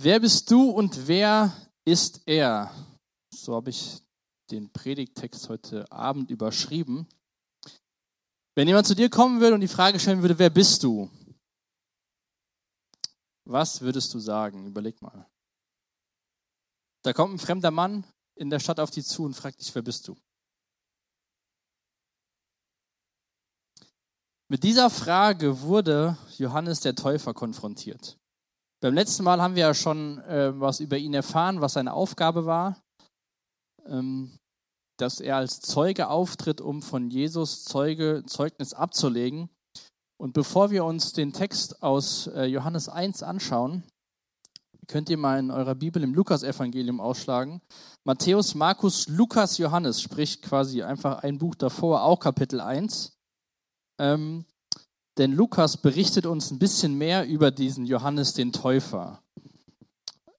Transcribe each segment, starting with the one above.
Wer bist du und wer ist er? So habe ich den Predigttext heute Abend überschrieben. Wenn jemand zu dir kommen würde und die Frage stellen würde, wer bist du? Was würdest du sagen? Überleg mal. Da kommt ein fremder Mann in der Stadt auf dich zu und fragt dich, wer bist du? Mit dieser Frage wurde Johannes der Täufer konfrontiert. Beim letzten Mal haben wir ja schon äh, was über ihn erfahren, was seine Aufgabe war, ähm, dass er als Zeuge auftritt, um von Jesus Zeuge, Zeugnis abzulegen. Und bevor wir uns den Text aus äh, Johannes 1 anschauen, könnt ihr mal in eurer Bibel im Lukas-Evangelium ausschlagen. Matthäus, Markus, Lukas, Johannes, sprich quasi einfach ein Buch davor, auch Kapitel 1. Ähm, denn Lukas berichtet uns ein bisschen mehr über diesen Johannes den Täufer.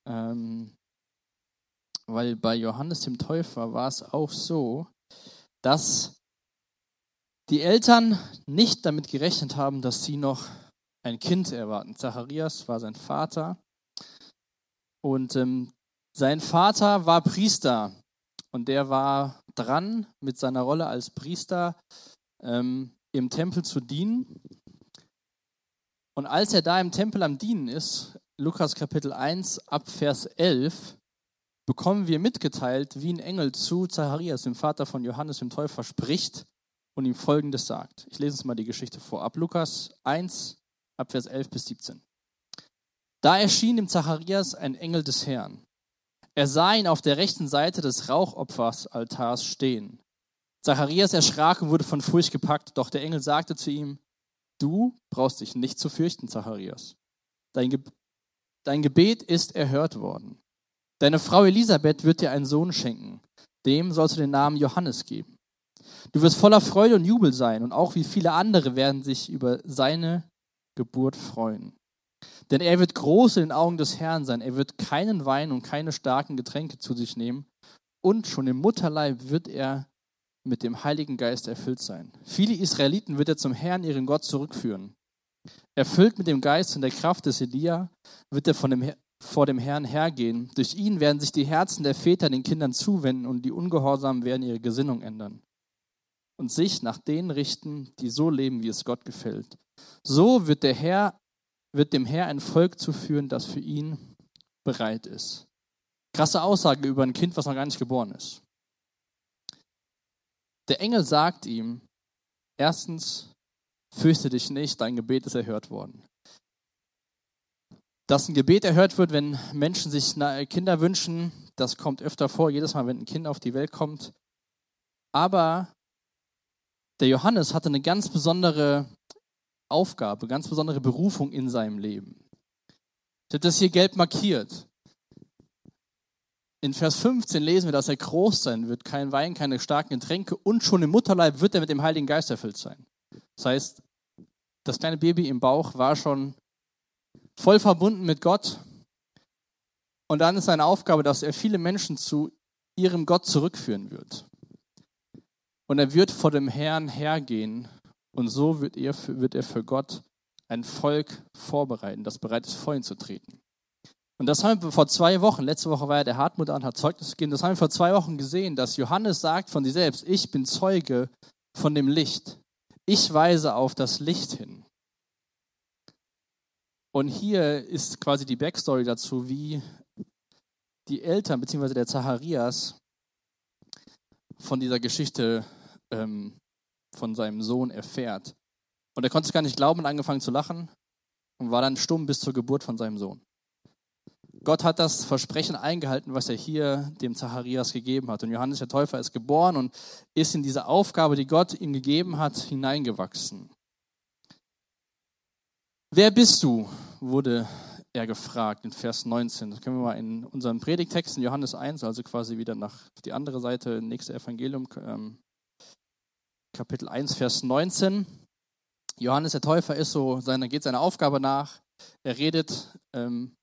Ähm, weil bei Johannes dem Täufer war es auch so, dass die Eltern nicht damit gerechnet haben, dass sie noch ein Kind erwarten. Zacharias war sein Vater und ähm, sein Vater war Priester und der war dran mit seiner Rolle als Priester ähm, im Tempel zu dienen. Und als er da im Tempel am Dienen ist, Lukas Kapitel 1 ab Vers 11, bekommen wir mitgeteilt, wie ein Engel zu Zacharias, dem Vater von Johannes dem Täufer, spricht und ihm Folgendes sagt. Ich lese uns mal die Geschichte vor. Ab Lukas 1, ab Vers 11 bis 17. Da erschien dem Zacharias ein Engel des Herrn. Er sah ihn auf der rechten Seite des Rauchopfersaltars stehen. Zacharias erschrak und wurde von Furcht gepackt, doch der Engel sagte zu ihm, du brauchst dich nicht zu fürchten, Zacharias. Dein, Ge dein Gebet ist erhört worden. Deine Frau Elisabeth wird dir einen Sohn schenken. Dem sollst du den Namen Johannes geben. Du wirst voller Freude und Jubel sein und auch wie viele andere werden sich über seine Geburt freuen. Denn er wird groß in den Augen des Herrn sein. Er wird keinen Wein und keine starken Getränke zu sich nehmen. Und schon im Mutterleib wird er mit dem Heiligen Geist erfüllt sein. Viele Israeliten wird er zum Herrn, ihren Gott, zurückführen. Erfüllt mit dem Geist und der Kraft des Elia wird er von dem, vor dem Herrn hergehen. Durch ihn werden sich die Herzen der Väter den Kindern zuwenden und die Ungehorsamen werden ihre Gesinnung ändern und sich nach denen richten, die so leben, wie es Gott gefällt. So wird der Herr wird dem Herr ein Volk zuführen, das für ihn bereit ist. Krasse Aussage über ein Kind, was noch gar nicht geboren ist. Der Engel sagt ihm, erstens, fürchte dich nicht, dein Gebet ist erhört worden. Dass ein Gebet erhört wird, wenn Menschen sich Kinder wünschen, das kommt öfter vor, jedes Mal, wenn ein Kind auf die Welt kommt. Aber der Johannes hatte eine ganz besondere Aufgabe, ganz besondere Berufung in seinem Leben. Ich habe das hier gelb markiert. In Vers 15 lesen wir, dass er groß sein wird, kein Wein, keine starken Getränke und schon im Mutterleib wird er mit dem Heiligen Geist erfüllt sein. Das heißt, das kleine Baby im Bauch war schon voll verbunden mit Gott. Und dann ist seine Aufgabe, dass er viele Menschen zu ihrem Gott zurückführen wird. Und er wird vor dem Herrn hergehen und so wird er, wird er für Gott ein Volk vorbereiten, das bereit ist, vor ihn zu treten. Und das haben wir vor zwei Wochen, letzte Woche war ja der Hartmut an, hat Zeugnis gegeben, das haben wir vor zwei Wochen gesehen, dass Johannes sagt von sich selbst, ich bin Zeuge von dem Licht. Ich weise auf das Licht hin. Und hier ist quasi die Backstory dazu, wie die Eltern bzw. der Zacharias von dieser Geschichte ähm, von seinem Sohn erfährt. Und er konnte es gar nicht glauben und angefangen zu lachen und war dann stumm bis zur Geburt von seinem Sohn. Gott hat das Versprechen eingehalten, was er hier dem Zacharias gegeben hat. Und Johannes der Täufer ist geboren und ist in diese Aufgabe, die Gott ihm gegeben hat, hineingewachsen. Wer bist du? wurde er gefragt in Vers 19. Das können wir mal in unserem Predigtext in Johannes 1, also quasi wieder nach die andere Seite, nächste Evangelium, ähm, Kapitel 1, Vers 19. Johannes der Täufer ist so, seine, geht seiner Aufgabe nach. Er redet ähm,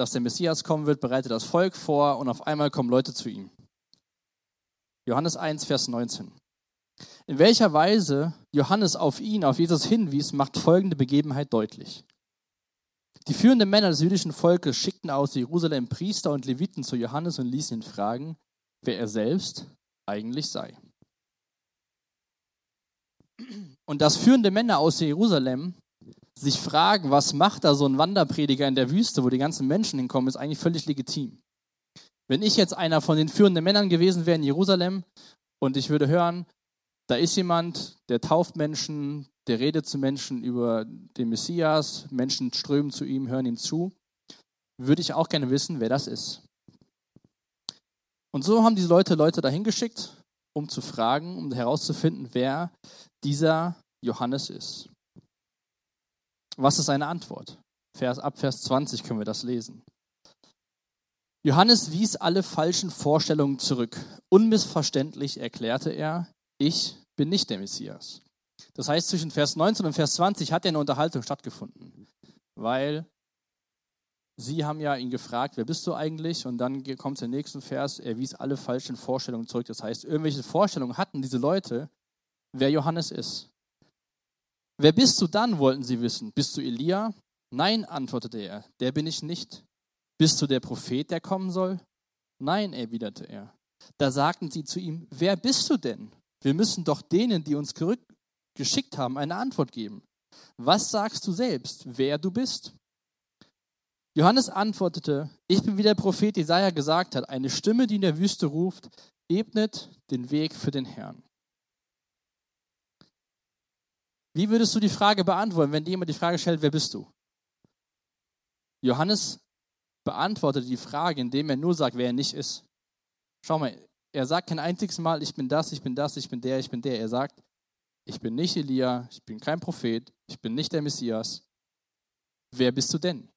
dass der Messias kommen wird, bereitet das Volk vor und auf einmal kommen Leute zu ihm. Johannes 1, Vers 19. In welcher Weise Johannes auf ihn, auf Jesus hinwies, macht folgende Begebenheit deutlich. Die führenden Männer des jüdischen Volkes schickten aus Jerusalem Priester und Leviten zu Johannes und ließen ihn fragen, wer er selbst eigentlich sei. Und dass führende Männer aus Jerusalem sich fragen, was macht da so ein Wanderprediger in der Wüste, wo die ganzen Menschen hinkommen, ist eigentlich völlig legitim. Wenn ich jetzt einer von den führenden Männern gewesen wäre in Jerusalem und ich würde hören, da ist jemand, der tauft Menschen, der redet zu Menschen über den Messias, Menschen strömen zu ihm, hören ihm zu, würde ich auch gerne wissen, wer das ist. Und so haben diese Leute Leute dahin geschickt, um zu fragen, um herauszufinden, wer dieser Johannes ist. Was ist seine Antwort? Vers, ab Vers 20 können wir das lesen. Johannes wies alle falschen Vorstellungen zurück. Unmissverständlich erklärte er, ich bin nicht der Messias. Das heißt, zwischen Vers 19 und Vers 20 hat eine Unterhaltung stattgefunden, weil sie haben ja ihn gefragt, wer bist du eigentlich? Und dann kommt der nächste Vers, er wies alle falschen Vorstellungen zurück. Das heißt, irgendwelche Vorstellungen hatten diese Leute, wer Johannes ist. Wer bist du dann, wollten sie wissen. Bist du Elia? Nein, antwortete er, der bin ich nicht. Bist du der Prophet, der kommen soll? Nein, erwiderte er. Da sagten sie zu ihm, wer bist du denn? Wir müssen doch denen, die uns geschickt haben, eine Antwort geben. Was sagst du selbst, wer du bist? Johannes antwortete, ich bin wie der Prophet Jesaja gesagt hat, eine Stimme, die in der Wüste ruft, ebnet den Weg für den Herrn. Wie würdest du die Frage beantworten, wenn jemand die Frage stellt, wer bist du? Johannes beantwortet die Frage, indem er nur sagt, wer er nicht ist. Schau mal, er sagt kein einziges Mal, ich bin das, ich bin das, ich bin der, ich bin der. Er sagt, ich bin nicht Elia, ich bin kein Prophet, ich bin nicht der Messias. Wer bist du denn?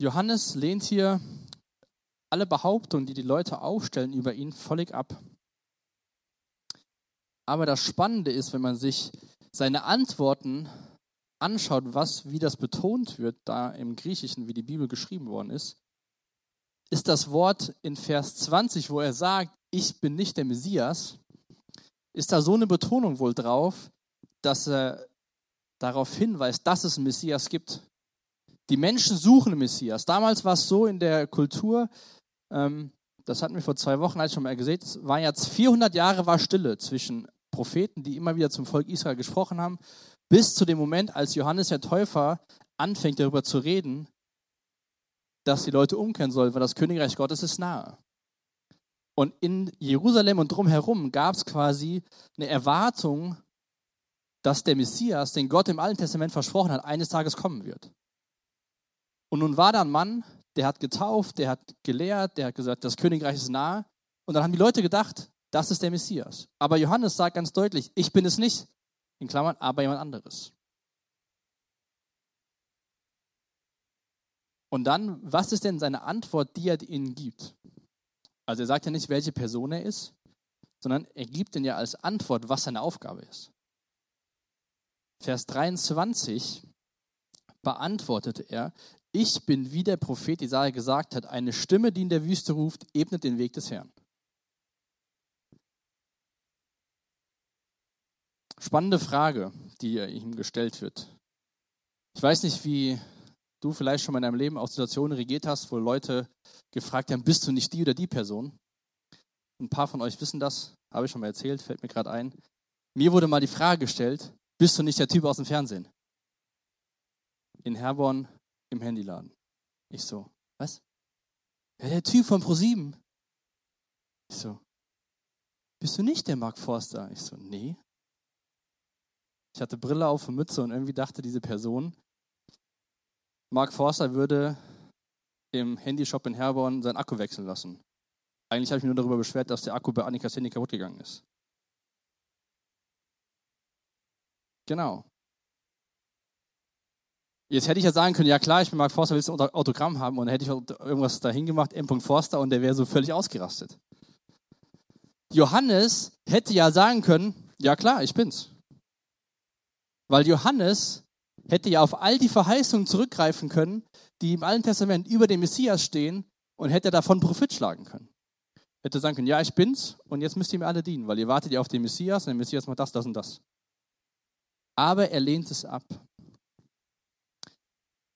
Johannes lehnt hier alle Behauptungen, die die Leute aufstellen über ihn, völlig ab. Aber das Spannende ist, wenn man sich seine Antworten anschaut, was, wie das betont wird, da im Griechischen, wie die Bibel geschrieben worden ist, ist das Wort in Vers 20, wo er sagt, ich bin nicht der Messias, ist da so eine Betonung wohl drauf, dass er darauf hinweist, dass es einen Messias gibt. Die Menschen suchen einen Messias. Damals war es so in der Kultur, ähm, das hatten wir vor zwei Wochen als schon mal gesehen, es war jetzt 400 Jahre war Stille zwischen Propheten, die immer wieder zum Volk Israel gesprochen haben, bis zu dem Moment, als Johannes der Täufer anfängt darüber zu reden, dass die Leute umkehren sollen, weil das Königreich Gottes ist nahe. Und in Jerusalem und drumherum gab es quasi eine Erwartung, dass der Messias, den Gott im Alten Testament versprochen hat, eines Tages kommen wird. Und nun war da ein Mann, der hat getauft, der hat gelehrt, der hat gesagt, das Königreich ist nahe. Und dann haben die Leute gedacht, das ist der Messias. Aber Johannes sagt ganz deutlich, ich bin es nicht. In Klammern, aber jemand anderes. Und dann, was ist denn seine Antwort, die er ihnen gibt? Also er sagt ja nicht, welche Person er ist, sondern er gibt ihnen ja als Antwort, was seine Aufgabe ist. Vers 23 beantwortete er, ich bin, wie der Prophet Isaiah gesagt hat, eine Stimme, die in der Wüste ruft, ebnet den Weg des Herrn. Spannende Frage, die ihm gestellt wird. Ich weiß nicht, wie du vielleicht schon mal in deinem Leben auch Situationen regiert hast, wo Leute gefragt haben, bist du nicht die oder die Person? Ein paar von euch wissen das, habe ich schon mal erzählt, fällt mir gerade ein. Mir wurde mal die Frage gestellt, bist du nicht der Typ aus dem Fernsehen? In Herborn im Handyladen. Ich so, was? Ja, der Typ von ProSieben. Ich so, bist du nicht der Mark Forster? Ich so, nee. Ich hatte Brille auf und Mütze und irgendwie dachte diese Person, Mark Forster würde im Handyshop in Herborn seinen Akku wechseln lassen. Eigentlich habe ich mich nur darüber beschwert, dass der Akku bei Annikas Handy kaputt gegangen ist. Genau. Jetzt hätte ich ja sagen können, ja klar, ich bin Mark Forster, willst du ein Autogramm haben? Und dann hätte ich irgendwas dahin gemacht, M. Forster, und der wäre so völlig ausgerastet. Johannes hätte ja sagen können, ja klar, ich bin's. Weil Johannes hätte ja auf all die Verheißungen zurückgreifen können, die im Alten Testament über den Messias stehen und hätte davon Profit schlagen können. Hätte sagen können, ja, ich bin's und jetzt müsst ihr mir alle dienen, weil ihr wartet ja auf den Messias und der Messias macht das, das und das. Aber er lehnt es ab.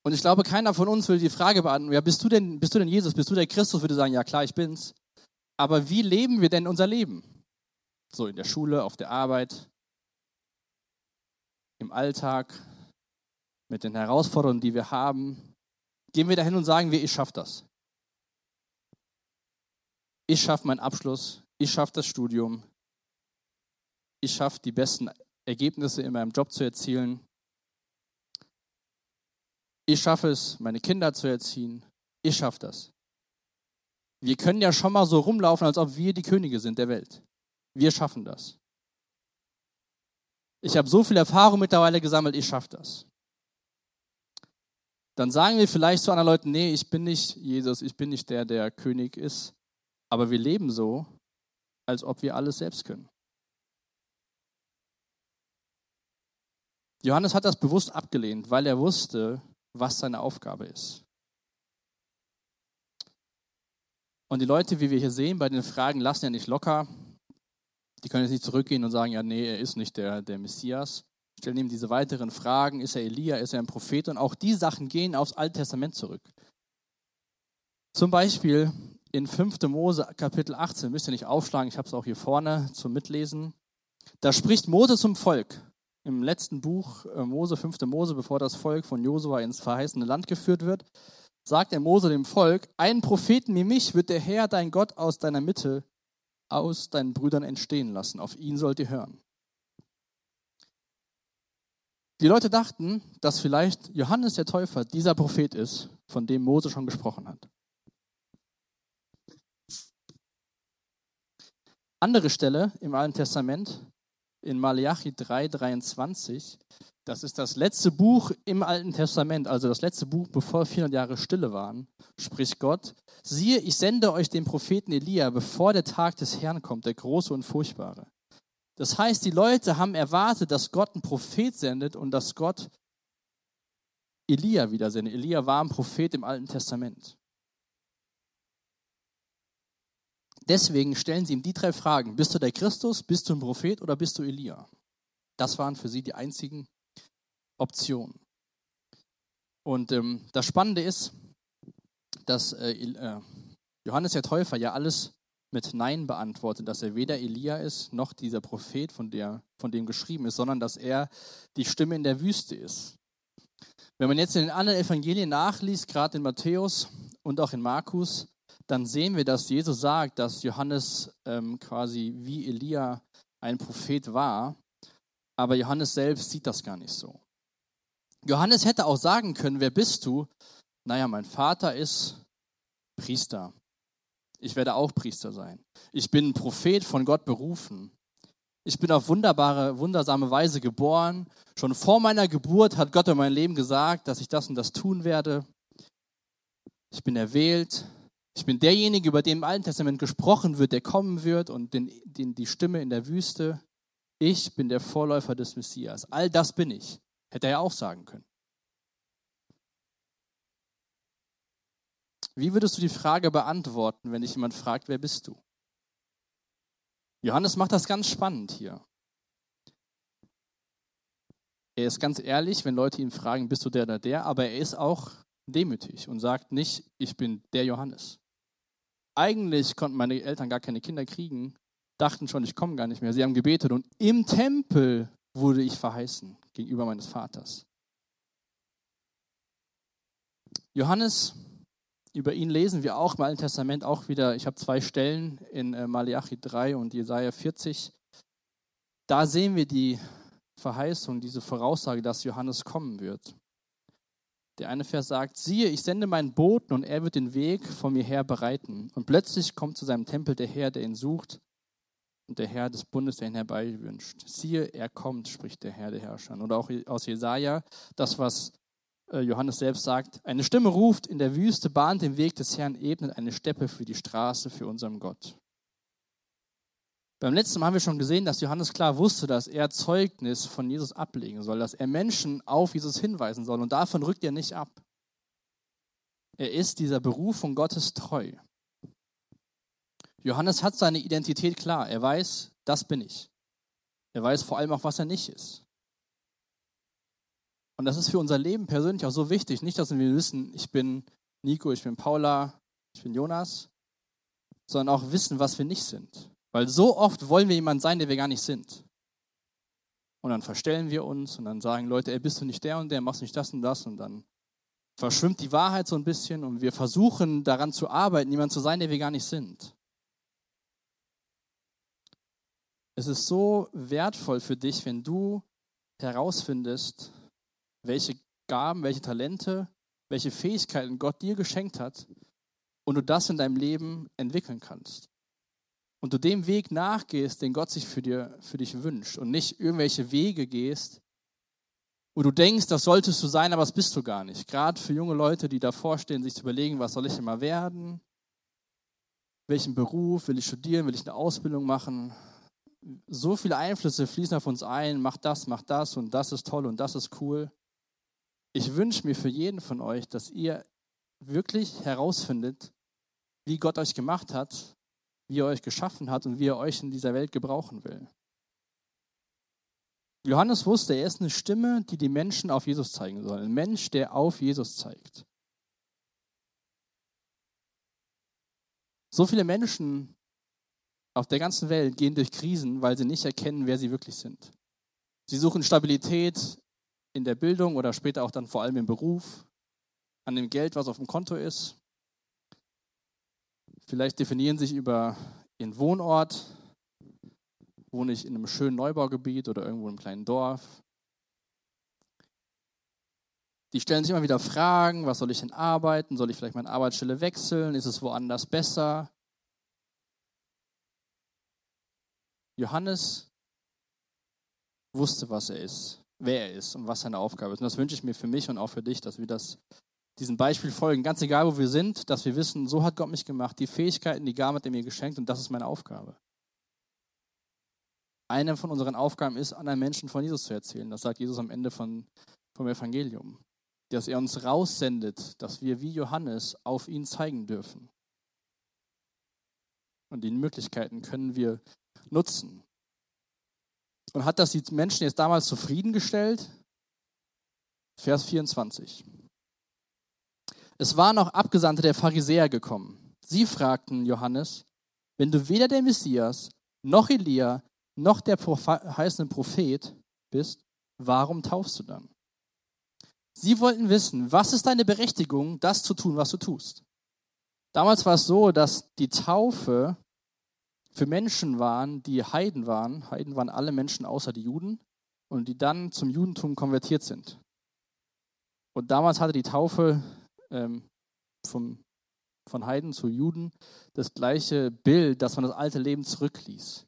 Und ich glaube, keiner von uns würde die Frage beantworten, ja, bist du denn, bist du denn Jesus, bist du der Christus, würde sagen, ja klar, ich bin's. Aber wie leben wir denn unser Leben? So in der Schule, auf der Arbeit, im Alltag, mit den Herausforderungen, die wir haben. Gehen wir dahin und sagen wir, ich schaffe das. Ich schaffe meinen Abschluss, ich schaffe das Studium, ich schaffe die besten Ergebnisse in meinem Job zu erzielen. Ich schaffe es, meine Kinder zu erziehen. Ich schaffe das. Wir können ja schon mal so rumlaufen, als ob wir die Könige sind der Welt. Wir schaffen das. Ich habe so viel Erfahrung mittlerweile gesammelt, ich schaffe das. Dann sagen wir vielleicht zu anderen Leuten, nee, ich bin nicht Jesus, ich bin nicht der, der König ist, aber wir leben so, als ob wir alles selbst können. Johannes hat das bewusst abgelehnt, weil er wusste, was seine Aufgabe ist. Und die Leute, wie wir hier sehen, bei den Fragen lassen ja nicht locker. Die können jetzt nicht zurückgehen und sagen, ja, nee, er ist nicht der, der Messias. Stellen ihm diese weiteren Fragen, ist er Elia, ist er ein Prophet? Und auch die Sachen gehen aufs Alte Testament zurück. Zum Beispiel in 5. Mose Kapitel 18, müsst ihr nicht aufschlagen, ich habe es auch hier vorne zum Mitlesen. Da spricht Mose zum Volk im letzten Buch äh, Mose, 5. Mose, bevor das Volk von Josua ins verheißene Land geführt wird, sagt er Mose dem Volk, einen Propheten wie mich wird der Herr, dein Gott, aus deiner Mitte, aus deinen Brüdern entstehen lassen. Auf ihn sollt ihr hören. Die Leute dachten, dass vielleicht Johannes der Täufer dieser Prophet ist, von dem Mose schon gesprochen hat. Andere Stelle im Alten Testament in Malachi 3, 23. Das ist das letzte Buch im Alten Testament, also das letzte Buch, bevor 400 Jahre Stille waren, spricht Gott. Siehe, ich sende euch den Propheten Elia, bevor der Tag des Herrn kommt, der große und furchtbare. Das heißt, die Leute haben erwartet, dass Gott einen Prophet sendet und dass Gott Elia wieder sendet. Elia war ein Prophet im Alten Testament. Deswegen stellen sie ihm die drei Fragen. Bist du der Christus, bist du ein Prophet oder bist du Elia? Das waren für sie die einzigen Optionen. Und ähm, das Spannende ist, dass äh, äh, Johannes der Täufer ja alles mit Nein beantwortet, dass er weder Elia ist, noch dieser Prophet, von, der, von dem geschrieben ist, sondern dass er die Stimme in der Wüste ist. Wenn man jetzt in den anderen Evangelien nachliest, gerade in Matthäus und auch in Markus, dann sehen wir, dass Jesus sagt, dass Johannes ähm, quasi wie Elia ein Prophet war, aber Johannes selbst sieht das gar nicht so. Johannes hätte auch sagen können, wer bist du? Naja, mein Vater ist Priester. Ich werde auch Priester sein. Ich bin ein Prophet von Gott berufen. Ich bin auf wunderbare, wundersame Weise geboren. Schon vor meiner Geburt hat Gott in mein Leben gesagt, dass ich das und das tun werde. Ich bin erwählt, ich bin derjenige, über den im Alten Testament gesprochen wird, der kommen wird und den, den, die Stimme in der Wüste. Ich bin der Vorläufer des Messias. All das bin ich. Hätte er ja auch sagen können. Wie würdest du die Frage beantworten, wenn dich jemand fragt, wer bist du? Johannes macht das ganz spannend hier. Er ist ganz ehrlich, wenn Leute ihn fragen, bist du der oder der, aber er ist auch demütig und sagt nicht, ich bin der Johannes eigentlich konnten meine Eltern gar keine Kinder kriegen, dachten schon, ich komme gar nicht mehr. Sie haben gebetet und im Tempel wurde ich verheißen gegenüber meines Vaters. Johannes, über ihn lesen wir auch im Alten Testament auch wieder, ich habe zwei Stellen in äh, Malachi 3 und Jesaja 40. Da sehen wir die Verheißung, diese Voraussage, dass Johannes kommen wird. Der eine Vers sagt, siehe, ich sende meinen Boten und er wird den Weg von mir her bereiten. Und plötzlich kommt zu seinem Tempel der Herr, der ihn sucht, und der Herr des Bundes, der ihn herbeiwünscht. Siehe, er kommt, spricht der Herr der Herrscher. Oder auch aus Jesaja, das, was äh, Johannes selbst sagt: Eine Stimme ruft in der Wüste, bahnt den Weg des Herrn, ebnet eine Steppe für die Straße für unseren Gott. Beim letzten Mal haben wir schon gesehen, dass Johannes klar wusste, dass er Zeugnis von Jesus ablegen soll, dass er Menschen auf Jesus hinweisen soll. Und davon rückt er nicht ab. Er ist dieser Berufung Gottes treu. Johannes hat seine Identität klar. Er weiß, das bin ich. Er weiß vor allem auch, was er nicht ist. Und das ist für unser Leben persönlich auch so wichtig. Nicht, dass wir wissen, ich bin Nico, ich bin Paula, ich bin Jonas, sondern auch wissen, was wir nicht sind. Weil so oft wollen wir jemand sein, der wir gar nicht sind. Und dann verstellen wir uns und dann sagen Leute, ey, bist du nicht der und der, machst nicht das und das und dann verschwimmt die Wahrheit so ein bisschen und wir versuchen daran zu arbeiten, jemand zu sein, der wir gar nicht sind. Es ist so wertvoll für dich, wenn du herausfindest, welche Gaben, welche Talente, welche Fähigkeiten Gott dir geschenkt hat und du das in deinem Leben entwickeln kannst. Und du dem Weg nachgehst, den Gott sich für, dir, für dich wünscht und nicht irgendwelche Wege gehst, wo du denkst, das solltest du sein, aber das bist du gar nicht. Gerade für junge Leute, die davor stehen, sich zu überlegen, was soll ich immer werden? Welchen Beruf will ich studieren? Will ich eine Ausbildung machen? So viele Einflüsse fließen auf uns ein, mach das, mach das und das ist toll und das ist cool. Ich wünsche mir für jeden von euch, dass ihr wirklich herausfindet, wie Gott euch gemacht hat, wie er euch geschaffen hat und wie er euch in dieser Welt gebrauchen will. Johannes wusste, er ist eine Stimme, die die Menschen auf Jesus zeigen soll. Ein Mensch, der auf Jesus zeigt. So viele Menschen auf der ganzen Welt gehen durch Krisen, weil sie nicht erkennen, wer sie wirklich sind. Sie suchen Stabilität in der Bildung oder später auch dann vor allem im Beruf, an dem Geld, was auf dem Konto ist. Vielleicht definieren sich über ihren Wohnort, wohne ich in einem schönen Neubaugebiet oder irgendwo in einem kleinen Dorf. Die stellen sich immer wieder Fragen, was soll ich denn arbeiten? Soll ich vielleicht meine Arbeitsstelle wechseln? Ist es woanders besser? Johannes wusste, was er ist, wer er ist und was seine Aufgabe ist. Und das wünsche ich mir für mich und auch für dich, dass wir das, diesem Beispiel folgen, ganz egal, wo wir sind, dass wir wissen, so hat Gott mich gemacht, die Fähigkeiten, die Gaben hat er mir geschenkt und das ist meine Aufgabe. Eine von unseren Aufgaben ist, anderen Menschen von Jesus zu erzählen. Das sagt Jesus am Ende von, vom Evangelium. Dass er uns raussendet, dass wir wie Johannes auf ihn zeigen dürfen. Und die Möglichkeiten können wir nutzen. Und hat das die Menschen jetzt damals zufriedengestellt? Vers 24. Es waren noch Abgesandte der Pharisäer gekommen. Sie fragten Johannes, wenn du weder der Messias, noch Elia, noch der heißende Prophet bist, warum taufst du dann? Sie wollten wissen, was ist deine Berechtigung, das zu tun, was du tust? Damals war es so, dass die Taufe für Menschen waren, die Heiden waren. Heiden waren alle Menschen außer die Juden und die dann zum Judentum konvertiert sind. Und damals hatte die Taufe ähm, vom, von Heiden zu Juden das gleiche Bild, dass man das alte Leben zurückließ.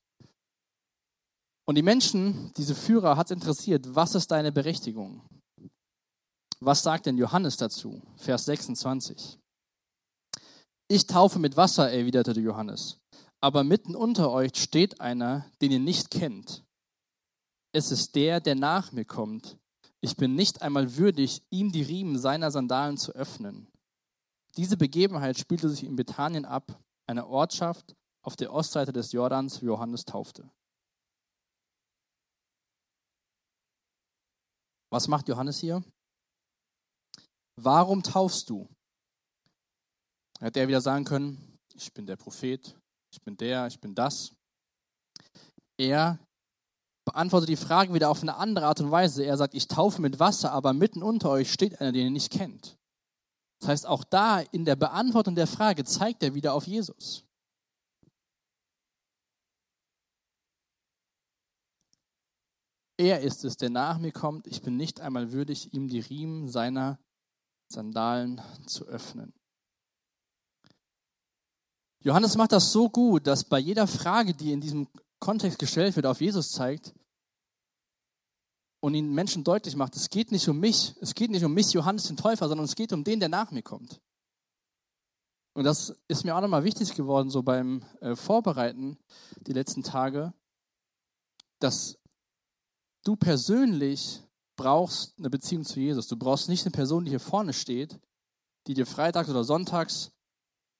Und die Menschen, diese Führer, hat es interessiert, was ist deine Berechtigung? Was sagt denn Johannes dazu? Vers 26. Ich taufe mit Wasser, erwiderte Johannes aber mitten unter euch steht einer, den ihr nicht kennt. Es ist der, der nach mir kommt. Ich bin nicht einmal würdig, ihm die Riemen seiner Sandalen zu öffnen. Diese Begebenheit spielte sich in Bethanien ab, einer Ortschaft auf der Ostseite des Jordans, wie Johannes taufte. Was macht Johannes hier? Warum taufst du? Hätte er wieder sagen können, ich bin der Prophet, ich bin der, ich bin das. Er beantwortet die Frage wieder auf eine andere Art und Weise. Er sagt, ich taufe mit Wasser, aber mitten unter euch steht einer, den ihr nicht kennt. Das heißt, auch da in der Beantwortung der Frage zeigt er wieder auf Jesus. Er ist es, der nach mir kommt. Ich bin nicht einmal würdig, ihm die Riemen seiner Sandalen zu öffnen. Johannes macht das so gut, dass bei jeder Frage, die in diesem Kontext gestellt wird, auf Jesus zeigt und ihn Menschen deutlich macht, es geht nicht um mich, es geht nicht um mich, Johannes den Täufer, sondern es geht um den, der nach mir kommt. Und das ist mir auch nochmal wichtig geworden, so beim äh, Vorbereiten die letzten Tage, dass du persönlich brauchst eine Beziehung zu Jesus. Du brauchst nicht eine Person, die hier vorne steht, die dir freitags oder sonntags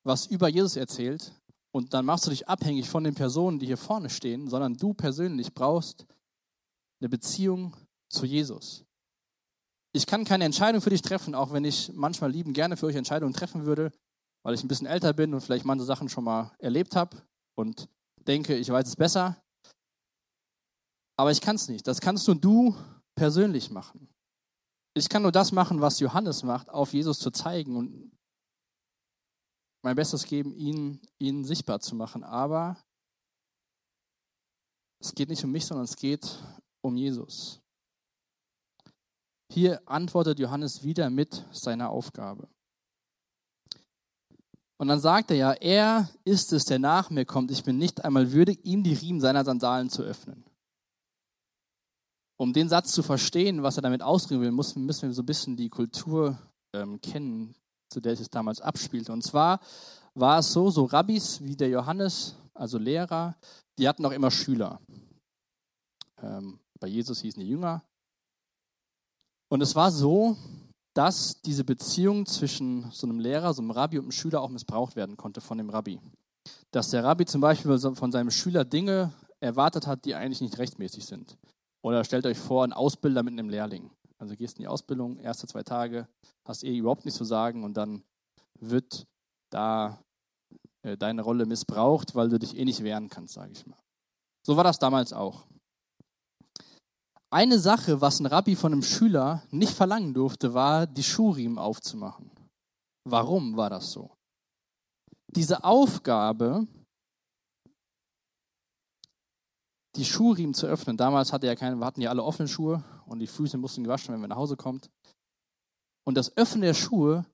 was über Jesus erzählt und dann machst du dich abhängig von den Personen, die hier vorne stehen, sondern du persönlich brauchst eine Beziehung zu Jesus. Ich kann keine Entscheidung für dich treffen, auch wenn ich manchmal lieben gerne für euch Entscheidungen treffen würde, weil ich ein bisschen älter bin und vielleicht manche Sachen schon mal erlebt habe und denke, ich weiß es besser. Aber ich kann es nicht. Das kannst nur du persönlich machen. Ich kann nur das machen, was Johannes macht, auf Jesus zu zeigen und mein Bestes geben, ihn, ihn sichtbar zu machen. Aber es geht nicht um mich, sondern es geht um Jesus. Hier antwortet Johannes wieder mit seiner Aufgabe. Und dann sagt er ja, er ist es, der nach mir kommt. Ich bin nicht einmal würdig, ihm die Riemen seiner Sandalen zu öffnen. Um den Satz zu verstehen, was er damit ausdrücken will, müssen wir so ein bisschen die Kultur ähm, kennen, zu der sich es damals abspielte. Und zwar war es so, so Rabbis wie der Johannes, also Lehrer, die hatten auch immer Schüler. Ähm, bei Jesus hießen die Jünger. Und es war so, dass diese Beziehung zwischen so einem Lehrer, so einem Rabbi und einem Schüler auch missbraucht werden konnte von dem Rabbi. Dass der Rabbi zum Beispiel von seinem Schüler Dinge erwartet hat, die eigentlich nicht rechtmäßig sind. Oder stellt euch vor, ein Ausbilder mit einem Lehrling. Also gehst in die Ausbildung, erste zwei Tage, hast eh überhaupt nichts zu sagen und dann wird da äh, deine Rolle missbraucht, weil du dich eh nicht wehren kannst, sage ich mal. So war das damals auch. Eine Sache, was ein Rabbi von einem Schüler nicht verlangen durfte, war, die Schurim aufzumachen. Warum war das so? Diese Aufgabe, die Schurim zu öffnen, damals hatte ja keine, wir hatten ja alle offene Schuhe und die Füße mussten gewaschen, werden, wenn man nach Hause kommt. Und das Öffnen der Schuhe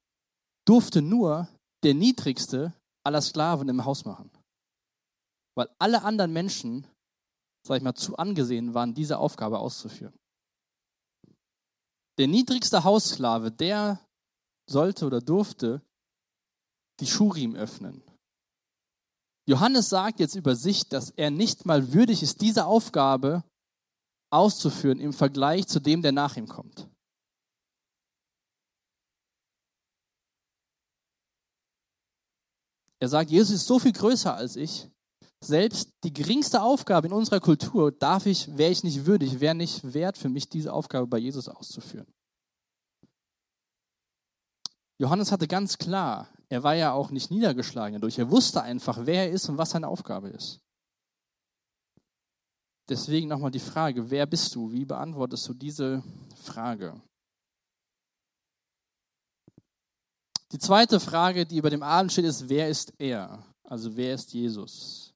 durfte nur der niedrigste aller Sklaven im Haus machen. Weil alle anderen Menschen sag ich mal, zu angesehen waren, diese Aufgabe auszuführen. Der niedrigste Haussklave, der sollte oder durfte die Schurim öffnen. Johannes sagt jetzt über sich, dass er nicht mal würdig ist, diese Aufgabe auszuführen im Vergleich zu dem, der nach ihm kommt. Er sagt, Jesus ist so viel größer als ich, selbst die geringste Aufgabe in unserer Kultur darf ich, wäre ich nicht würdig, wäre nicht wert für mich, diese Aufgabe bei Jesus auszuführen. Johannes hatte ganz klar, er war ja auch nicht niedergeschlagen dadurch. Er wusste einfach, wer er ist und was seine Aufgabe ist. Deswegen nochmal die Frage, wer bist du? Wie beantwortest du diese Frage? Die zweite Frage, die über dem Adel steht, ist, wer ist er? Also wer ist Jesus?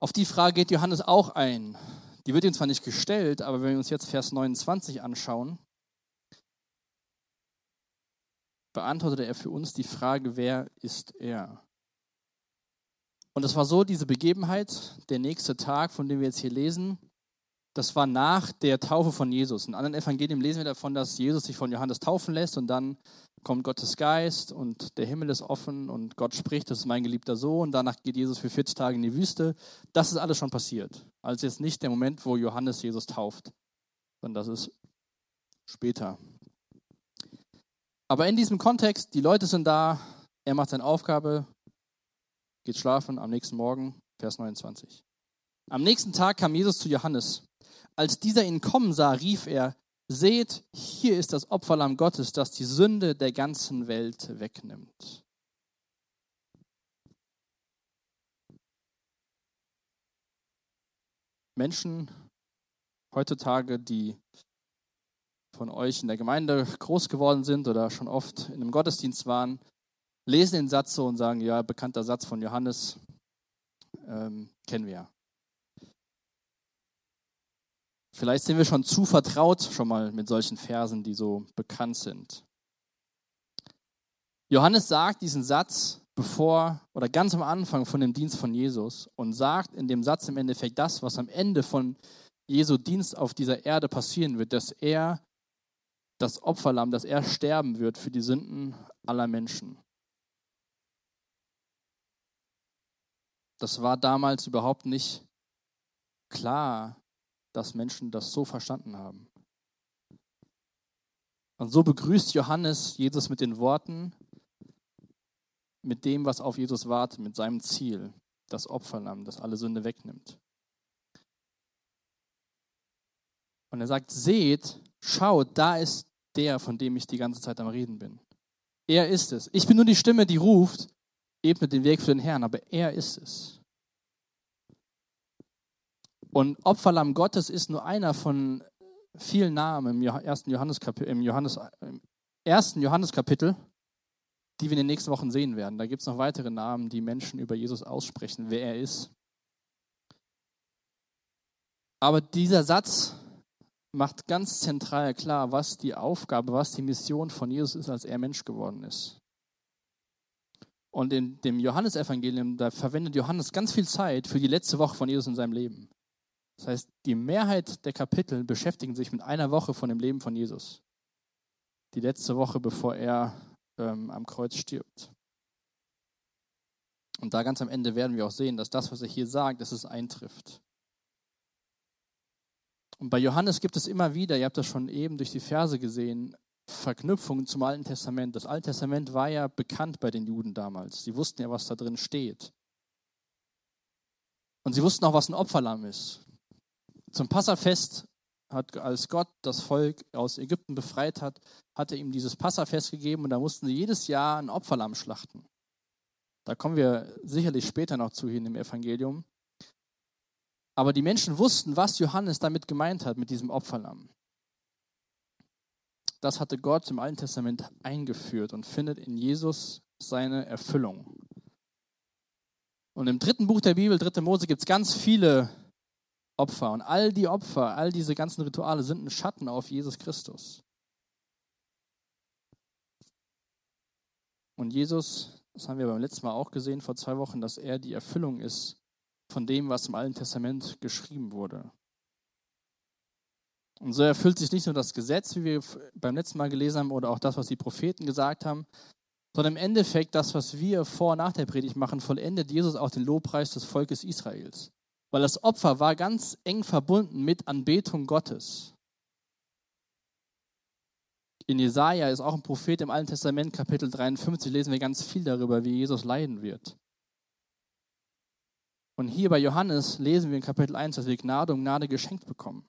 Auf die Frage geht Johannes auch ein. Die wird ihm zwar nicht gestellt, aber wenn wir uns jetzt Vers 29 anschauen, beantwortete er für uns die Frage, wer ist er? Und es war so, diese Begebenheit, der nächste Tag, von dem wir jetzt hier lesen, das war nach der Taufe von Jesus. In anderen Evangelien lesen wir davon, dass Jesus sich von Johannes taufen lässt und dann kommt Gottes Geist und der Himmel ist offen und Gott spricht, das ist mein geliebter Sohn. Danach geht Jesus für 40 Tage in die Wüste. Das ist alles schon passiert. Also jetzt nicht der Moment, wo Johannes Jesus tauft, sondern das ist später. Aber in diesem Kontext, die Leute sind da, er macht seine Aufgabe, geht schlafen am nächsten Morgen, Vers 29. Am nächsten Tag kam Jesus zu Johannes. Als dieser ihn kommen sah, rief er, Seht, hier ist das Opferlamm Gottes, das die Sünde der ganzen Welt wegnimmt. Menschen heutzutage, die von euch in der Gemeinde groß geworden sind oder schon oft in einem Gottesdienst waren, lesen den Satz so und sagen, ja, bekannter Satz von Johannes, ähm, kennen wir ja. Vielleicht sind wir schon zu vertraut schon mal mit solchen Versen, die so bekannt sind. Johannes sagt diesen Satz bevor oder ganz am Anfang von dem Dienst von Jesus und sagt in dem Satz im Endeffekt das, was am Ende von Jesu Dienst auf dieser Erde passieren wird, dass er das Opferlamm, dass er sterben wird für die Sünden aller Menschen. Das war damals überhaupt nicht klar, dass Menschen das so verstanden haben. Und so begrüßt Johannes Jesus mit den Worten, mit dem, was auf Jesus wartet, mit seinem Ziel, das Opferlamm, das alle Sünde wegnimmt. Und er sagt, seht, schau, da ist der, von dem ich die ganze Zeit am Reden bin. Er ist es. Ich bin nur die Stimme, die ruft, ebnet den Weg für den Herrn, aber er ist es. Und Opferlamm Gottes ist nur einer von vielen Namen im ersten Johanneskapitel, im, Johannes, im ersten Johanneskapitel, die wir in den nächsten Wochen sehen werden. Da gibt es noch weitere Namen, die Menschen über Jesus aussprechen, wer er ist. Aber dieser Satz macht ganz zentral klar, was die Aufgabe, was die Mission von Jesus ist, als er Mensch geworden ist. Und in dem Johannesevangelium, da verwendet Johannes ganz viel Zeit für die letzte Woche von Jesus in seinem Leben. Das heißt, die Mehrheit der Kapitel beschäftigen sich mit einer Woche von dem Leben von Jesus. Die letzte Woche, bevor er ähm, am Kreuz stirbt. Und da ganz am Ende werden wir auch sehen, dass das, was er hier sagt, dass es eintrifft. Und bei Johannes gibt es immer wieder, ihr habt das schon eben durch die Verse gesehen, Verknüpfungen zum Alten Testament. Das Alte Testament war ja bekannt bei den Juden damals. Sie wussten ja, was da drin steht. Und sie wussten auch, was ein Opferlamm ist. Zum Passafest hat, als Gott das Volk aus Ägypten befreit hat, hat er ihm dieses Passafest gegeben und da mussten sie jedes Jahr ein Opferlamm schlachten. Da kommen wir sicherlich später noch zu hin im Evangelium. Aber die Menschen wussten, was Johannes damit gemeint hat, mit diesem Opferlamm. Das hatte Gott im Alten Testament eingeführt und findet in Jesus seine Erfüllung. Und im dritten Buch der Bibel, dritte Mose, gibt es ganz viele Opfer. Und all die Opfer, all diese ganzen Rituale sind ein Schatten auf Jesus Christus. Und Jesus, das haben wir beim letzten Mal auch gesehen, vor zwei Wochen, dass er die Erfüllung ist von dem, was im Alten Testament geschrieben wurde. Und so erfüllt sich nicht nur das Gesetz, wie wir beim letzten Mal gelesen haben, oder auch das, was die Propheten gesagt haben, sondern im Endeffekt das, was wir vor und nach der Predigt machen, vollendet Jesus auch den Lobpreis des Volkes Israels. Weil das Opfer war ganz eng verbunden mit Anbetung Gottes. In Jesaja ist auch ein Prophet im Alten Testament, Kapitel 53, lesen wir ganz viel darüber, wie Jesus leiden wird. Und hier bei Johannes lesen wir in Kapitel 1, dass wir Gnade um Gnade geschenkt bekommen.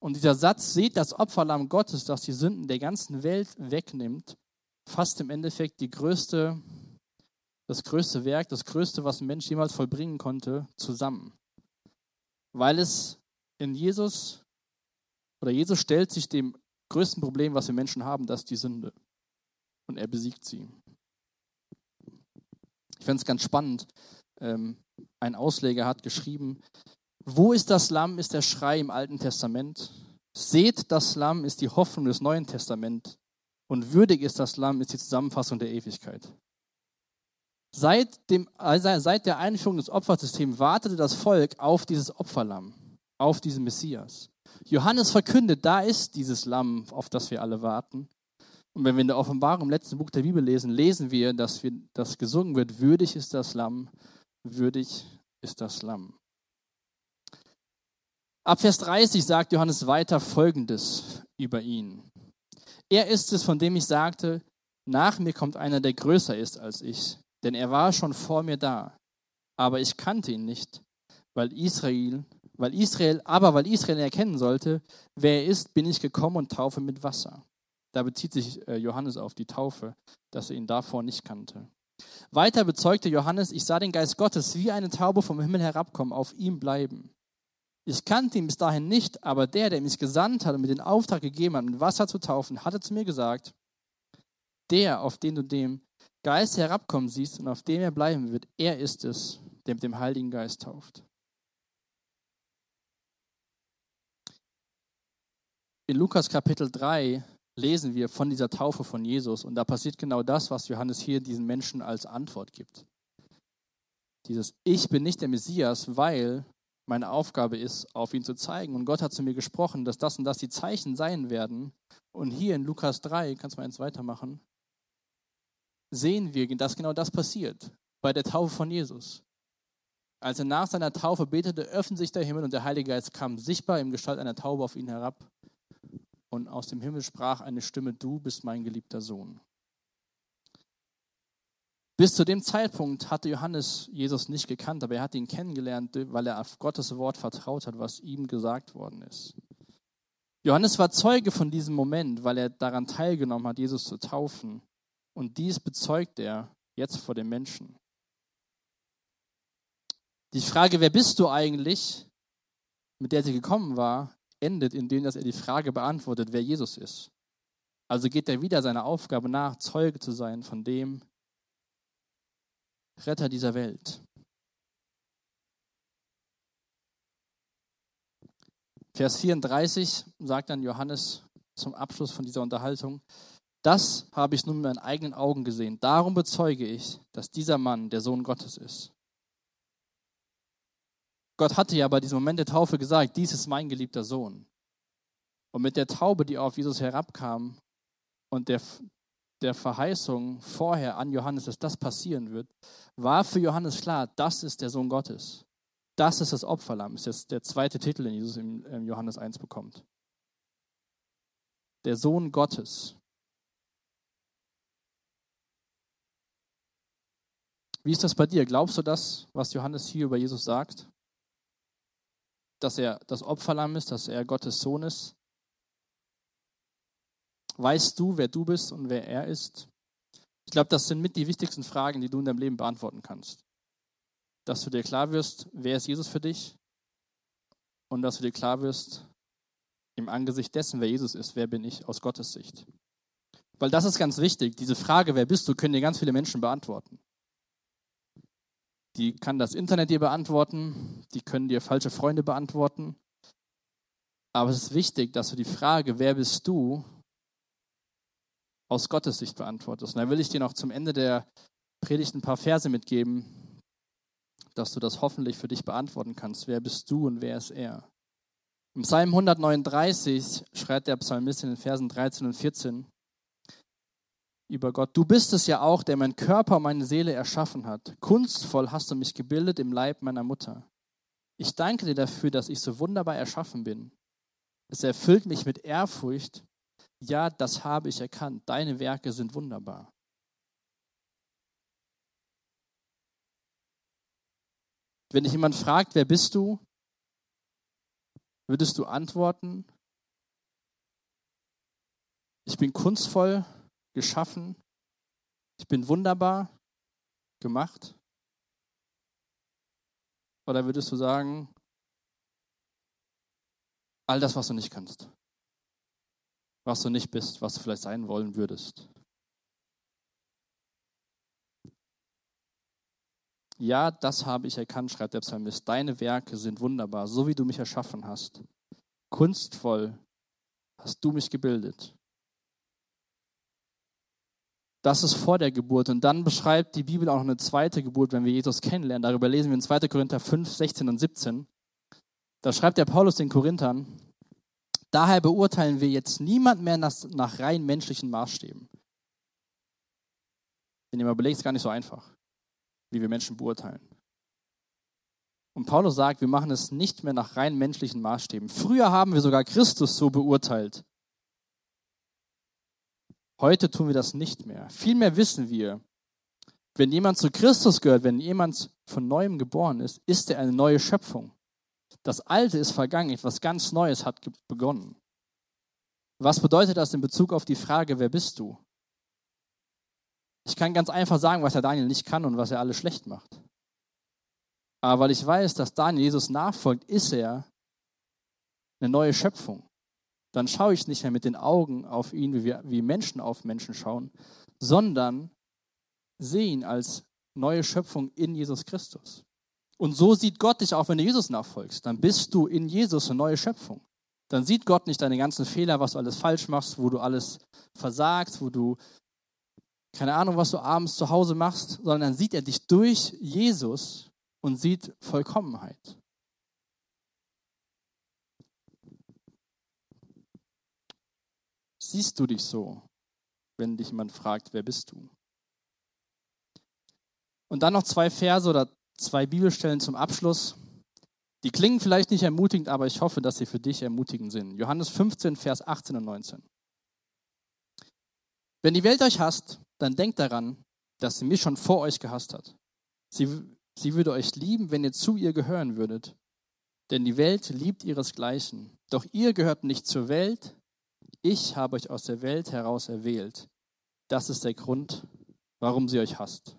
Und dieser Satz, seht das Opferlamm Gottes, das die Sünden der ganzen Welt wegnimmt, fasst im Endeffekt die größte das größte Werk, das größte, was ein Mensch jemals vollbringen konnte, zusammen. Weil es in Jesus, oder Jesus stellt sich dem größten Problem, was wir Menschen haben, das ist die Sünde. Und er besiegt sie. Ich finde es ganz spannend. Ähm, ein Ausleger hat geschrieben, wo ist das Lamm, ist der Schrei im Alten Testament. Seht, das Lamm ist die Hoffnung des Neuen Testaments. Und würdig ist das Lamm, ist die Zusammenfassung der Ewigkeit. Seit, dem, also seit der Einführung des Opfersystems wartete das Volk auf dieses Opferlamm, auf diesen Messias. Johannes verkündet, da ist dieses Lamm, auf das wir alle warten. Und wenn wir in der Offenbarung im letzten Buch der Bibel lesen, lesen wir, dass wir, das gesungen wird, würdig ist das Lamm, würdig ist das Lamm. Ab Vers 30 sagt Johannes weiter Folgendes über ihn. Er ist es, von dem ich sagte, nach mir kommt einer, der größer ist als ich, denn er war schon vor mir da. Aber ich kannte ihn nicht, weil Israel, weil Israel, aber weil Israel erkennen sollte, wer er ist, bin ich gekommen und taufe mit Wasser. Da bezieht sich äh, Johannes auf die Taufe, dass er ihn davor nicht kannte. Weiter bezeugte Johannes, ich sah den Geist Gottes wie eine Taube vom Himmel herabkommen, auf ihm bleiben. Ich kannte ihn bis dahin nicht, aber der, der mich gesandt hat und mir den Auftrag gegeben hat, mit Wasser zu taufen, hatte zu mir gesagt, der, auf den du dem Geist herabkommen siehst und auf dem er bleiben wird, er ist es, der mit dem Heiligen Geist tauft. In Lukas Kapitel 3 lesen wir von dieser Taufe von Jesus und da passiert genau das, was Johannes hier diesen Menschen als Antwort gibt. Dieses Ich bin nicht der Messias, weil meine Aufgabe ist, auf ihn zu zeigen. Und Gott hat zu mir gesprochen, dass das und das die Zeichen sein werden. Und hier in Lukas 3, kannst du mal eins weitermachen, sehen wir, dass genau das passiert bei der Taufe von Jesus. Als er nach seiner Taufe betete, öffnete sich der Himmel und der Heilige Geist kam sichtbar im Gestalt einer Taube auf ihn herab. Und aus dem Himmel sprach eine Stimme, du bist mein geliebter Sohn. Bis zu dem Zeitpunkt hatte Johannes Jesus nicht gekannt, aber er hat ihn kennengelernt, weil er auf Gottes Wort vertraut hat, was ihm gesagt worden ist. Johannes war Zeuge von diesem Moment, weil er daran teilgenommen hat, Jesus zu taufen. Und dies bezeugt er jetzt vor den Menschen. Die Frage, wer bist du eigentlich, mit der sie gekommen war, endet, indem dass er die Frage beantwortet, wer Jesus ist. Also geht er wieder seiner Aufgabe nach, Zeuge zu sein von dem Retter dieser Welt. Vers 34 sagt dann Johannes zum Abschluss von dieser Unterhaltung, das habe ich nun mit meinen eigenen Augen gesehen. Darum bezeuge ich, dass dieser Mann der Sohn Gottes ist. Gott hatte ja bei diesem Moment der Taufe gesagt, dies ist mein geliebter Sohn. Und mit der Taube, die auf Jesus herabkam und der, der Verheißung vorher an Johannes, dass das passieren wird, war für Johannes klar, das ist der Sohn Gottes. Das ist das Opferlamm. Das ist jetzt der zweite Titel, den Jesus in Johannes 1 bekommt. Der Sohn Gottes. Wie ist das bei dir? Glaubst du das, was Johannes hier über Jesus sagt? Dass er das Opferlamm ist, dass er Gottes Sohn ist? Weißt du, wer du bist und wer er ist? Ich glaube, das sind mit die wichtigsten Fragen, die du in deinem Leben beantworten kannst. Dass du dir klar wirst, wer ist Jesus für dich? Und dass du dir klar wirst, im Angesicht dessen, wer Jesus ist, wer bin ich aus Gottes Sicht? Weil das ist ganz wichtig. Diese Frage, wer bist du, können dir ganz viele Menschen beantworten. Die kann das Internet dir beantworten, die können dir falsche Freunde beantworten. Aber es ist wichtig, dass du die Frage, wer bist du, aus Gottes Sicht beantwortest. Und da will ich dir noch zum Ende der Predigt ein paar Verse mitgeben, dass du das hoffentlich für dich beantworten kannst. Wer bist du und wer ist er? Im Psalm 139 schreibt der Psalmist in den Versen 13 und 14, über Gott. Du bist es ja auch, der mein Körper und meine Seele erschaffen hat. Kunstvoll hast du mich gebildet im Leib meiner Mutter. Ich danke dir dafür, dass ich so wunderbar erschaffen bin. Es erfüllt mich mit Ehrfurcht. Ja, das habe ich erkannt. Deine Werke sind wunderbar. Wenn dich jemand fragt, wer bist du, würdest du antworten, ich bin kunstvoll geschaffen. Ich bin wunderbar gemacht. Oder würdest du sagen, all das, was du nicht kannst, was du nicht bist, was du vielleicht sein wollen würdest? Ja, das habe ich erkannt, schreibt der Psalmist. Deine Werke sind wunderbar, so wie du mich erschaffen hast. Kunstvoll hast du mich gebildet. Das ist vor der Geburt. Und dann beschreibt die Bibel auch eine zweite Geburt, wenn wir Jesus kennenlernen. Darüber lesen wir in 2. Korinther 5, 16 und 17. Da schreibt der Paulus den Korinthern, daher beurteilen wir jetzt niemand mehr nach, nach rein menschlichen Maßstäben. Wenn ihr mal überlegt, ist gar nicht so einfach, wie wir Menschen beurteilen. Und Paulus sagt, wir machen es nicht mehr nach rein menschlichen Maßstäben. Früher haben wir sogar Christus so beurteilt. Heute tun wir das nicht mehr. Vielmehr wissen wir, wenn jemand zu Christus gehört, wenn jemand von neuem geboren ist, ist er eine neue Schöpfung. Das Alte ist vergangen, etwas ganz Neues hat begonnen. Was bedeutet das in Bezug auf die Frage, wer bist du? Ich kann ganz einfach sagen, was der Daniel nicht kann und was er alles schlecht macht. Aber weil ich weiß, dass Daniel Jesus nachfolgt, ist er eine neue Schöpfung dann schaue ich nicht mehr mit den Augen auf ihn, wie, wir, wie Menschen auf Menschen schauen, sondern sehe ihn als neue Schöpfung in Jesus Christus. Und so sieht Gott dich auch, wenn du Jesus nachfolgst. Dann bist du in Jesus eine neue Schöpfung. Dann sieht Gott nicht deine ganzen Fehler, was du alles falsch machst, wo du alles versagst, wo du keine Ahnung, was du abends zu Hause machst, sondern dann sieht er dich durch Jesus und sieht Vollkommenheit. Siehst du dich so, wenn dich jemand fragt, wer bist du? Und dann noch zwei Verse oder zwei Bibelstellen zum Abschluss. Die klingen vielleicht nicht ermutigend, aber ich hoffe, dass sie für dich ermutigend sind. Johannes 15, Vers 18 und 19. Wenn die Welt euch hasst, dann denkt daran, dass sie mich schon vor euch gehasst hat. Sie, sie würde euch lieben, wenn ihr zu ihr gehören würdet. Denn die Welt liebt ihresgleichen. Doch ihr gehört nicht zur Welt, ich habe euch aus der Welt heraus erwählt. Das ist der Grund, warum sie euch hasst.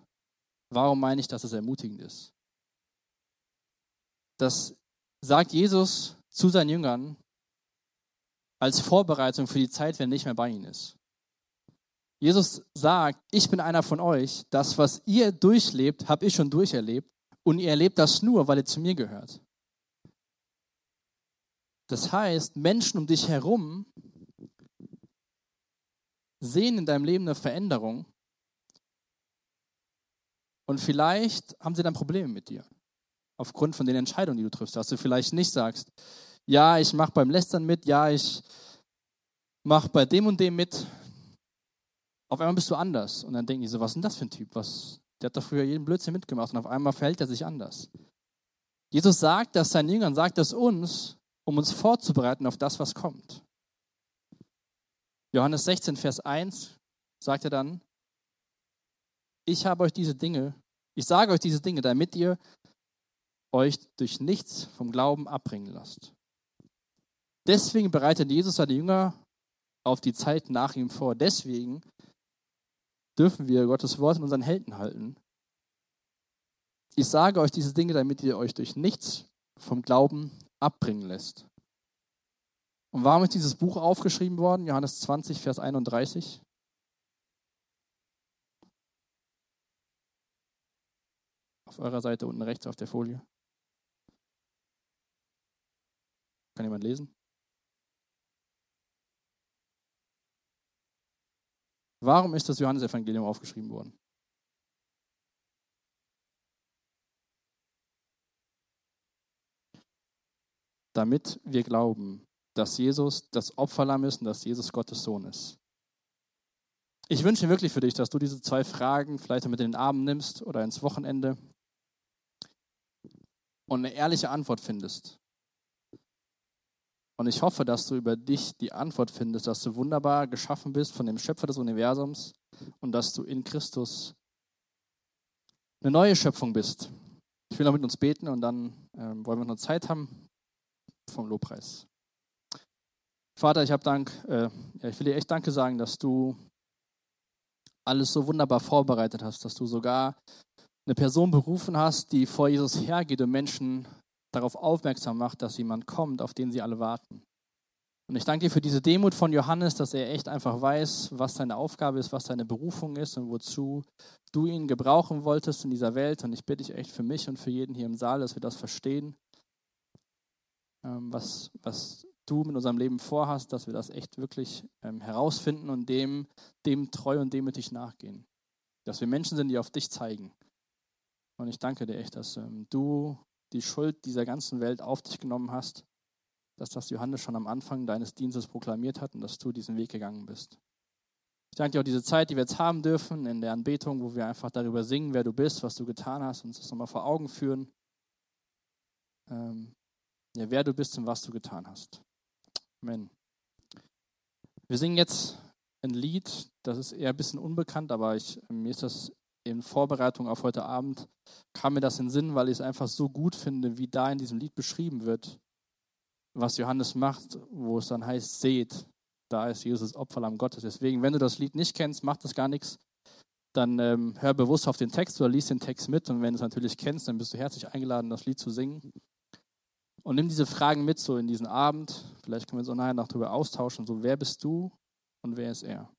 Warum meine ich, dass es ermutigend ist? Das sagt Jesus zu seinen Jüngern als Vorbereitung für die Zeit, wenn er nicht mehr bei ihnen ist. Jesus sagt, ich bin einer von euch, das, was ihr durchlebt, habe ich schon durcherlebt und ihr erlebt das nur, weil ihr zu mir gehört. Das heißt, Menschen um dich herum sehen in deinem Leben eine Veränderung und vielleicht haben sie dann Probleme mit dir. Aufgrund von den Entscheidungen, die du triffst, dass du vielleicht nicht sagst, ja, ich mache beim Lästern mit, ja, ich mache bei dem und dem mit. Auf einmal bist du anders. Und dann denken die so, was ist denn das für ein Typ? Was, der hat doch früher jeden Blödsinn mitgemacht und auf einmal verhält er sich anders. Jesus sagt das seinen Jüngern, sagt das uns, um uns vorzubereiten auf das, was kommt. Johannes 16, Vers 1 sagt er dann, ich habe euch diese Dinge, ich sage euch diese Dinge, damit ihr euch durch nichts vom Glauben abbringen lasst. Deswegen bereitet Jesus seine Jünger auf die Zeit nach ihm vor. Deswegen dürfen wir Gottes Wort in unseren Helden halten. Ich sage euch diese Dinge, damit ihr euch durch nichts vom Glauben abbringen lässt. Und warum ist dieses Buch aufgeschrieben worden? Johannes 20, Vers 31. Auf eurer Seite unten rechts auf der Folie. Kann jemand lesen? Warum ist das Johannesevangelium aufgeschrieben worden? Damit wir glauben, dass Jesus das Opferlamm ist und dass Jesus Gottes Sohn ist. Ich wünsche wirklich für dich, dass du diese zwei Fragen vielleicht mit in den Abend nimmst oder ins Wochenende und eine ehrliche Antwort findest. Und ich hoffe, dass du über dich die Antwort findest, dass du wunderbar geschaffen bist von dem Schöpfer des Universums und dass du in Christus eine neue Schöpfung bist. Ich will noch mit uns beten und dann ähm, wollen wir noch Zeit haben vom Lobpreis. Vater, ich habe Dank, äh, ja, ich will dir echt Danke sagen, dass du alles so wunderbar vorbereitet hast, dass du sogar eine Person berufen hast, die vor Jesus hergeht und Menschen darauf aufmerksam macht, dass jemand kommt, auf den sie alle warten. Und ich danke dir für diese Demut von Johannes, dass er echt einfach weiß, was seine Aufgabe ist, was seine Berufung ist und wozu du ihn gebrauchen wolltest in dieser Welt. Und ich bitte dich echt für mich und für jeden hier im Saal, dass wir das verstehen, ähm, was, was du mit unserem Leben vorhast, dass wir das echt wirklich ähm, herausfinden und dem, dem treu und demütig nachgehen. Dass wir Menschen sind, die auf dich zeigen. Und ich danke dir echt, dass ähm, du die Schuld dieser ganzen Welt auf dich genommen hast, dass das Johannes schon am Anfang deines Dienstes proklamiert hat und dass du diesen Weg gegangen bist. Ich danke dir auch diese Zeit, die wir jetzt haben dürfen in der Anbetung, wo wir einfach darüber singen, wer du bist, was du getan hast, uns das nochmal vor Augen führen, ähm, ja, wer du bist und was du getan hast. Amen. Wir singen jetzt ein Lied, das ist eher ein bisschen unbekannt, aber ich, mir ist das in Vorbereitung auf heute Abend, kam mir das in den Sinn, weil ich es einfach so gut finde, wie da in diesem Lied beschrieben wird, was Johannes macht, wo es dann heißt, seht, da ist Jesus Opferlamm Gottes. Deswegen, wenn du das Lied nicht kennst, macht das gar nichts. Dann ähm, hör bewusst auf den Text oder lies den Text mit. Und wenn du es natürlich kennst, dann bist du herzlich eingeladen, das Lied zu singen. Und nimm diese Fragen mit so in diesen Abend. Vielleicht können wir so nachher noch darüber austauschen. So, wer bist du und wer ist er?